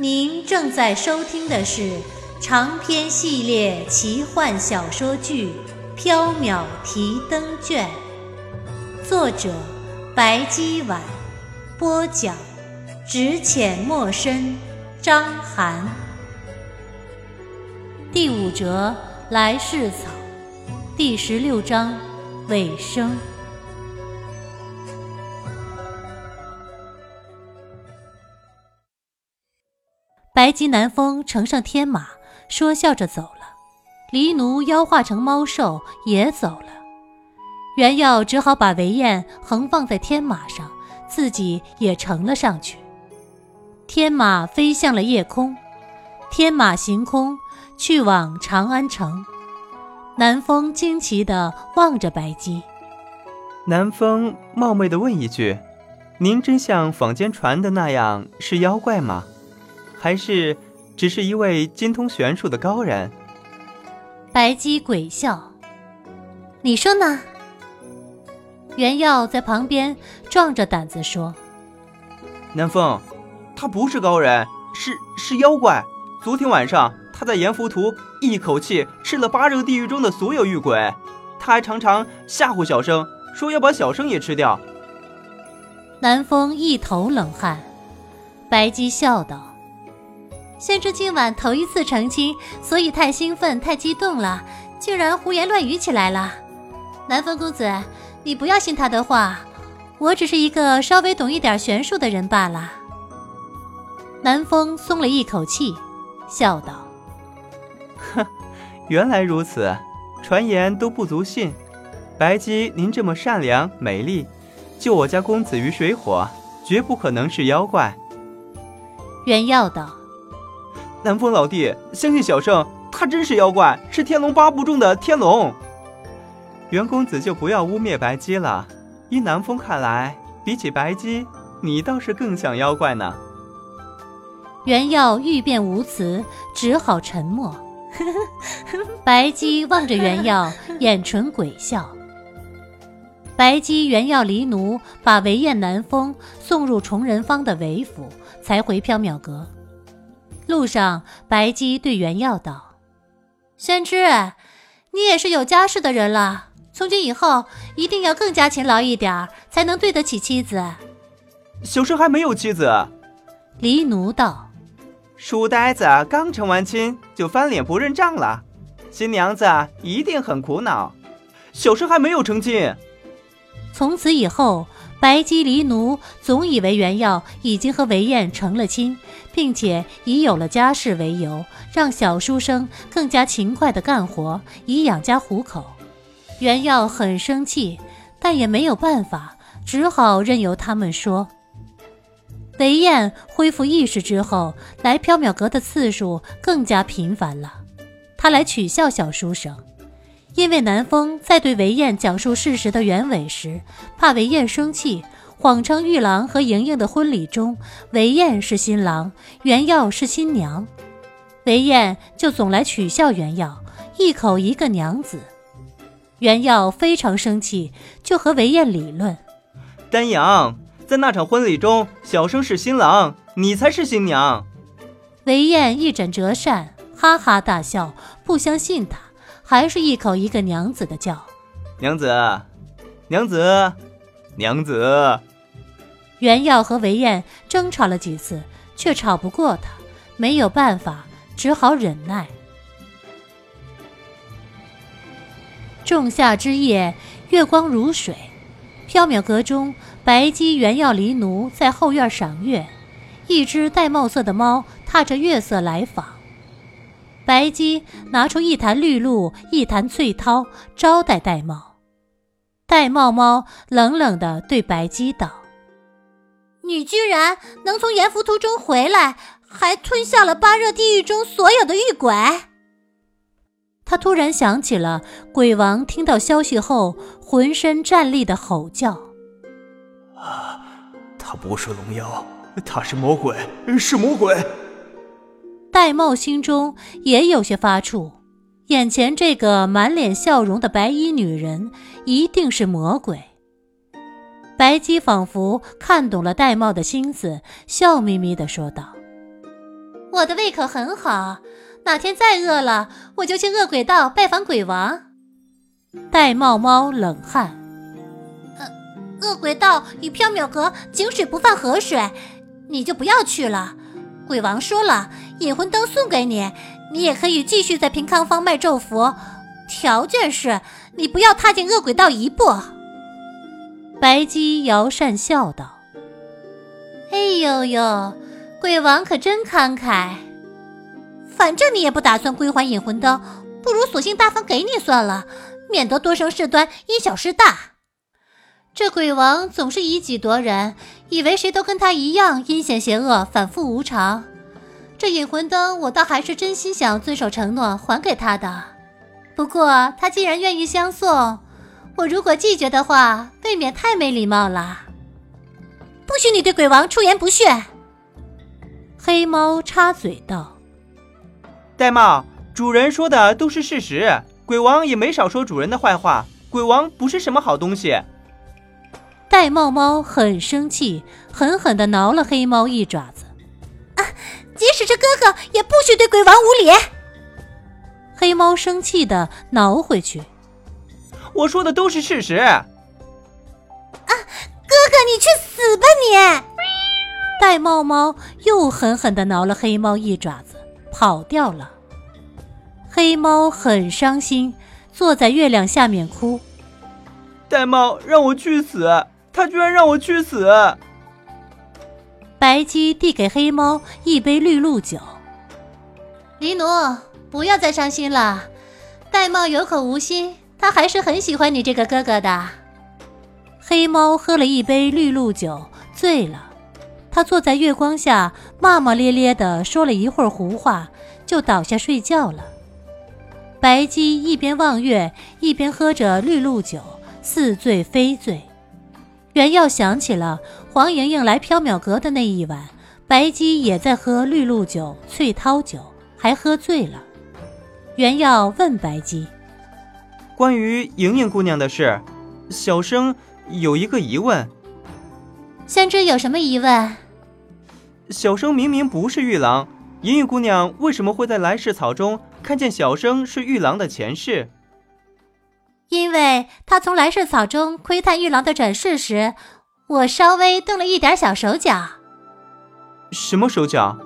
您正在收听的是长篇系列奇幻小说剧《缥缈提灯卷》，作者白姬婉，播讲只浅墨深，张涵。第五折来世草，第十六章尾声。白吉南风乘上天马，说笑着走了。黎奴妖化成猫兽也走了。袁耀只好把韦燕横放在天马上，自己也乘了上去。天马飞向了夜空，天马行空去往长安城。南风惊奇地望着白姬。南风冒昧地问一句：“您真像坊间传的那样是妖怪吗？”还是只是一位精通玄术的高人。白姬鬼笑：“你说呢？”袁耀在旁边壮着胆子说：“南风，他不是高人，是是妖怪。昨天晚上他在阎浮屠一口气吃了八热地狱中的所有狱鬼，他还常常吓唬小生，说要把小生也吃掉。”南风一头冷汗。白姬笑道。宣知今晚头一次成亲，所以太兴奋、太激动了，竟然胡言乱语起来了。南风公子，你不要信他的话，我只是一个稍微懂一点玄术的人罢了。南风松了一口气，笑道：“哼，原来如此，传言都不足信。白姬，您这么善良美丽，救我家公子于水火，绝不可能是妖怪。”原耀道。南风老弟，相信小生，他真是妖怪，是天龙八部中的天龙。袁公子就不要污蔑白姬了。依南风看来，比起白姬，你倒是更像妖怪呢。袁耀欲辩无词，只好沉默。白姬望着袁耀，眼唇鬼笑。白姬、袁耀离奴，把韦燕、南风送入崇仁坊的韦府，才回缥缈阁。路上，白姬对袁耀道：“宣之，你也是有家室的人了，从今以后一定要更加勤劳一点，才能对得起妻子。”小生还没有妻子。黎奴道：“书呆子刚成完亲就翻脸不认账了，新娘子一定很苦恼。小生还没有成亲。”从此以后。白姬离奴总以为袁耀已经和韦燕成了亲，并且以有了家室为由，让小书生更加勤快地干活，以养家糊口。袁耀很生气，但也没有办法，只好任由他们说。韦燕恢复意识之后，来缥缈阁的次数更加频繁了。他来取笑小书生。因为南风在对韦燕讲述事实的原委时，怕韦燕生气，谎称玉郎和莹莹的婚礼中，韦燕是新郎，袁耀是新娘。韦燕就总来取笑袁耀，一口一个娘子。袁耀非常生气，就和韦燕理论：丹阳在那场婚礼中，小生是新郎，你才是新娘。韦燕一枕折扇，哈哈大笑，不相信他。还是一口一个娘子的叫，娘子，娘子，娘子。袁耀和韦燕争吵了几次，却吵不过他，没有办法，只好忍耐。仲夏之夜，月光如水，缥缈阁中，白姬、袁耀离奴在后院赏月，一只玳瑁色的猫踏着月色来访。白姬拿出一坛绿露，一坛翠涛，招待玳瑁。玳瑁猫冷冷地对白姬道：“你居然能从阎浮屠中回来，还吞下了八热地狱中所有的狱鬼。他突然想起了鬼王听到消息后浑身战栗的吼叫：“啊，他不是龙妖，他是魔鬼，是魔鬼！”戴瑁心中也有些发怵，眼前这个满脸笑容的白衣女人一定是魔鬼。白姬仿佛看懂了戴瑁的心思，笑眯眯地说道：“我的胃口很好。”哪天再饿了，我就去恶鬼道拜访鬼王。戴瑁猫冷汗。呃，恶鬼道与缥缈阁井水不犯河水，你就不要去了。鬼王说了，引魂灯送给你，你也可以继续在平康坊卖咒符，条件是你不要踏进恶鬼道一步。白姬摇扇笑道：“哎呦呦，鬼王可真慷慨。”反正你也不打算归还引魂灯，不如索性大方给你算了，免得多生事端，因小失大。这鬼王总是以己夺人，以为谁都跟他一样阴险邪恶，反复无常。这引魂灯，我倒还是真心想遵守承诺还给他的。不过他既然愿意相送，我如果拒绝的话，未免太没礼貌了。不许你对鬼王出言不逊！黑猫插嘴道。玳瑁，主人说的都是事实，鬼王也没少说主人的坏话。鬼王不是什么好东西。玳瑁猫很生气，狠狠地挠了黑猫一爪子。啊，即使是哥哥，也不许对鬼王无礼。黑猫生气的挠回去。我说的都是事实。啊，哥哥，你去死吧你！玳瑁猫又狠狠的挠了黑猫一爪子。跑掉了。黑猫很伤心，坐在月亮下面哭。玳瑁让我去死，他居然让我去死。白姬递给黑猫一杯绿露酒。黎奴，不要再伤心了。玳瑁有口无心，他还是很喜欢你这个哥哥的。黑猫喝了一杯绿露酒，醉了。他坐在月光下，骂骂咧咧地说了一会儿胡话，就倒下睡觉了。白姬一边望月，一边喝着绿露酒，似醉非醉。袁耀想起了黄莹莹来缥缈阁的那一晚，白姬也在喝绿露酒、翠涛酒，还喝醉了。袁耀问白姬：“关于莹莹姑娘的事，小生有一个疑问。先知有什么疑问？”小生明明不是玉郎，莹莹姑娘为什么会在来世草中看见小生是玉郎的前世？因为她从来世草中窥探玉郎的转世时，我稍微动了一点小手脚。什么手脚？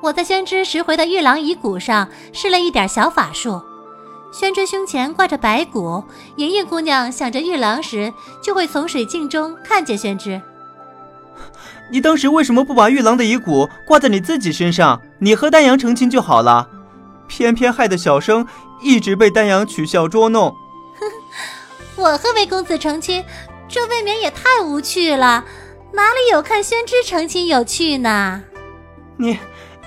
我在宣之拾回的玉郎遗骨上施了一点小法术。宣之胸前挂着白骨，莹莹姑娘想着玉郎时，就会从水镜中看见宣之。你当时为什么不把玉郎的遗骨挂在你自己身上？你和丹阳成亲就好了，偏偏害得小生一直被丹阳取笑捉弄。哼，我和魏公子成亲，这未免也太无趣了，哪里有看宣之成亲有趣呢？你，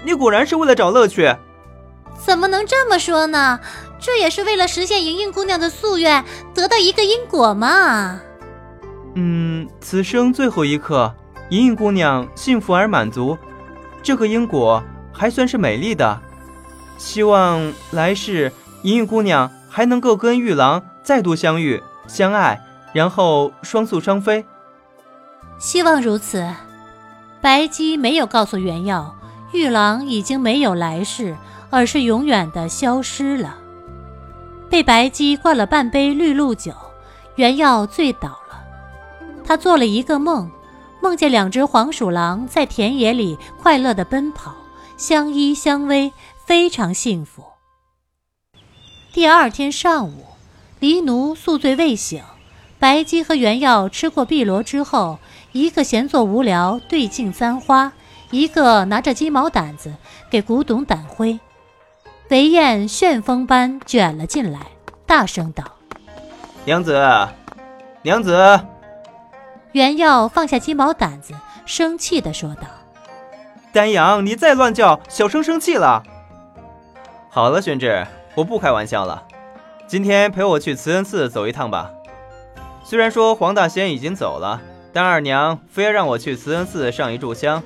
你果然是为了找乐趣。怎么能这么说呢？这也是为了实现莹莹姑娘的夙愿，得到一个因果嘛。嗯，此生最后一刻。莹莹姑娘幸福而满足，这个因果还算是美丽的。希望来世莹莹姑娘还能够跟玉郎再度相遇、相爱，然后双宿双飞。希望如此。白姬没有告诉袁耀，玉郎已经没有来世，而是永远的消失了。被白姬灌了半杯绿露酒，袁耀醉倒了。他做了一个梦。梦见两只黄鼠狼在田野里快乐的奔跑，相依相偎，非常幸福。第二天上午，黎奴宿醉未醒，白姬和袁耀吃过碧螺之后，一个闲坐无聊对镜簪花，一个拿着鸡毛掸子给古董掸灰。韦燕旋风般卷了进来，大声道：“娘子，娘子。”袁耀放下鸡毛掸子，生气地说道：“丹阳，你再乱叫，小生生气了。好了，宣志，我不开玩笑了。今天陪我去慈恩寺走一趟吧。虽然说黄大仙已经走了，但二娘非要让我去慈恩寺上一炷香，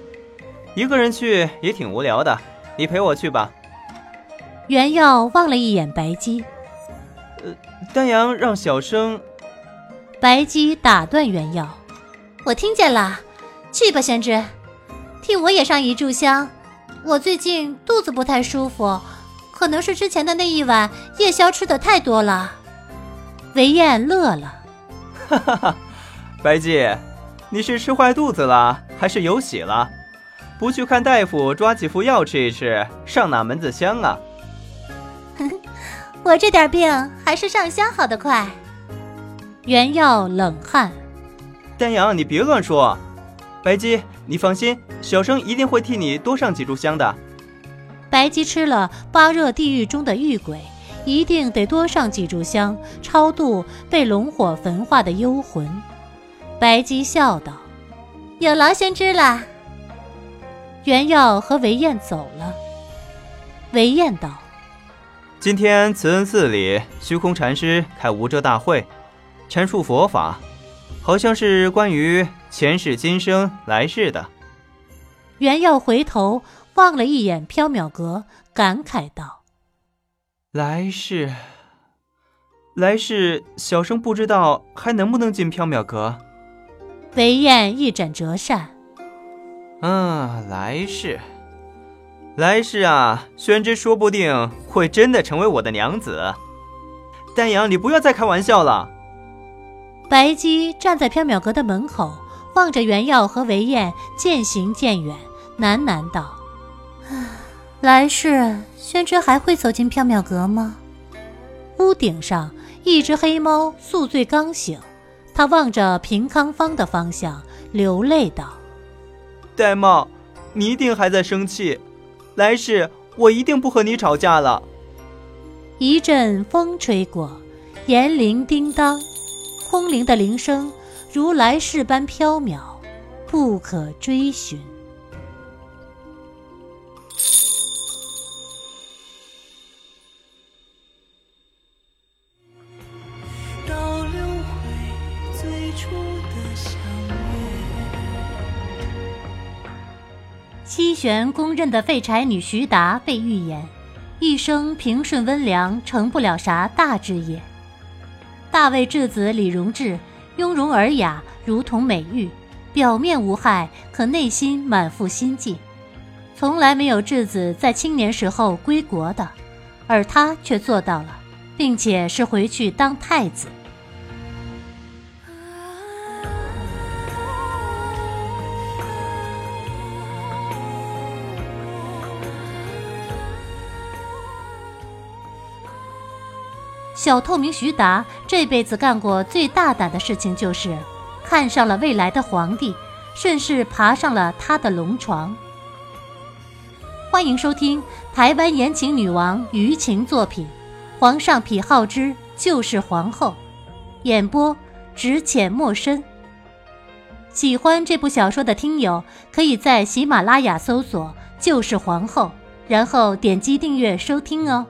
一个人去也挺无聊的。你陪我去吧。袁耀望了一眼白姬，呃，丹阳让小生。白姬打断袁耀：“我听见了，去吧，宣之，替我也上一炷香。我最近肚子不太舒服，可能是之前的那一晚夜宵吃的太多了。”韦燕乐了。哈哈哈，白姬，你是吃坏肚子了，还是有喜了？不去看大夫，抓几副药吃一吃，上哪门子香啊？我这点病还是上香好得快。原药冷汗，丹阳，你别乱说。白姬，你放心，小生一定会替你多上几炷香的。白姬吃了八热地狱中的玉鬼。一定得多上几炷香，超度被龙火焚化的幽魂。白姬笑道：“有劳先知了。”袁耀和韦燕走了。韦燕道：“今天慈恩寺里，虚空禅师开无遮大会，阐述佛法，好像是关于前世今生来世的。”袁耀回头望了一眼缥缈阁，感慨道。来世，来世，小生不知道还能不能进缥缈阁。韦燕一展折扇。啊，来世，来世啊，宣之说不定会真的成为我的娘子。丹阳，你不要再开玩笑了。白姬站在缥缈阁的门口，望着袁耀和韦燕渐行渐远，喃喃道：“来世。”宣之还会走进缥缈阁吗？屋顶上，一只黑猫宿醉刚醒，它望着平康坊的方向，流泪道：“玳瑁，你一定还在生气，来世我一定不和你吵架了。”一阵风吹过，银铃叮当，空灵的铃声如来世般飘渺，不可追寻。七玄公认的废柴女徐达被预言，一生平顺温良，成不了啥大志业。大卫质子李荣志，雍容尔雅，如同美玉，表面无害，可内心满腹心计。从来没有质子在青年时候归国的，而他却做到了，并且是回去当太子。小透明徐达这辈子干过最大胆的事情，就是看上了未来的皇帝，顺势爬上了他的龙床。欢迎收听台湾言情女王舆情作品《皇上癖好之就是皇后》，演播只浅莫深。喜欢这部小说的听友，可以在喜马拉雅搜索“就是皇后”，然后点击订阅收听哦。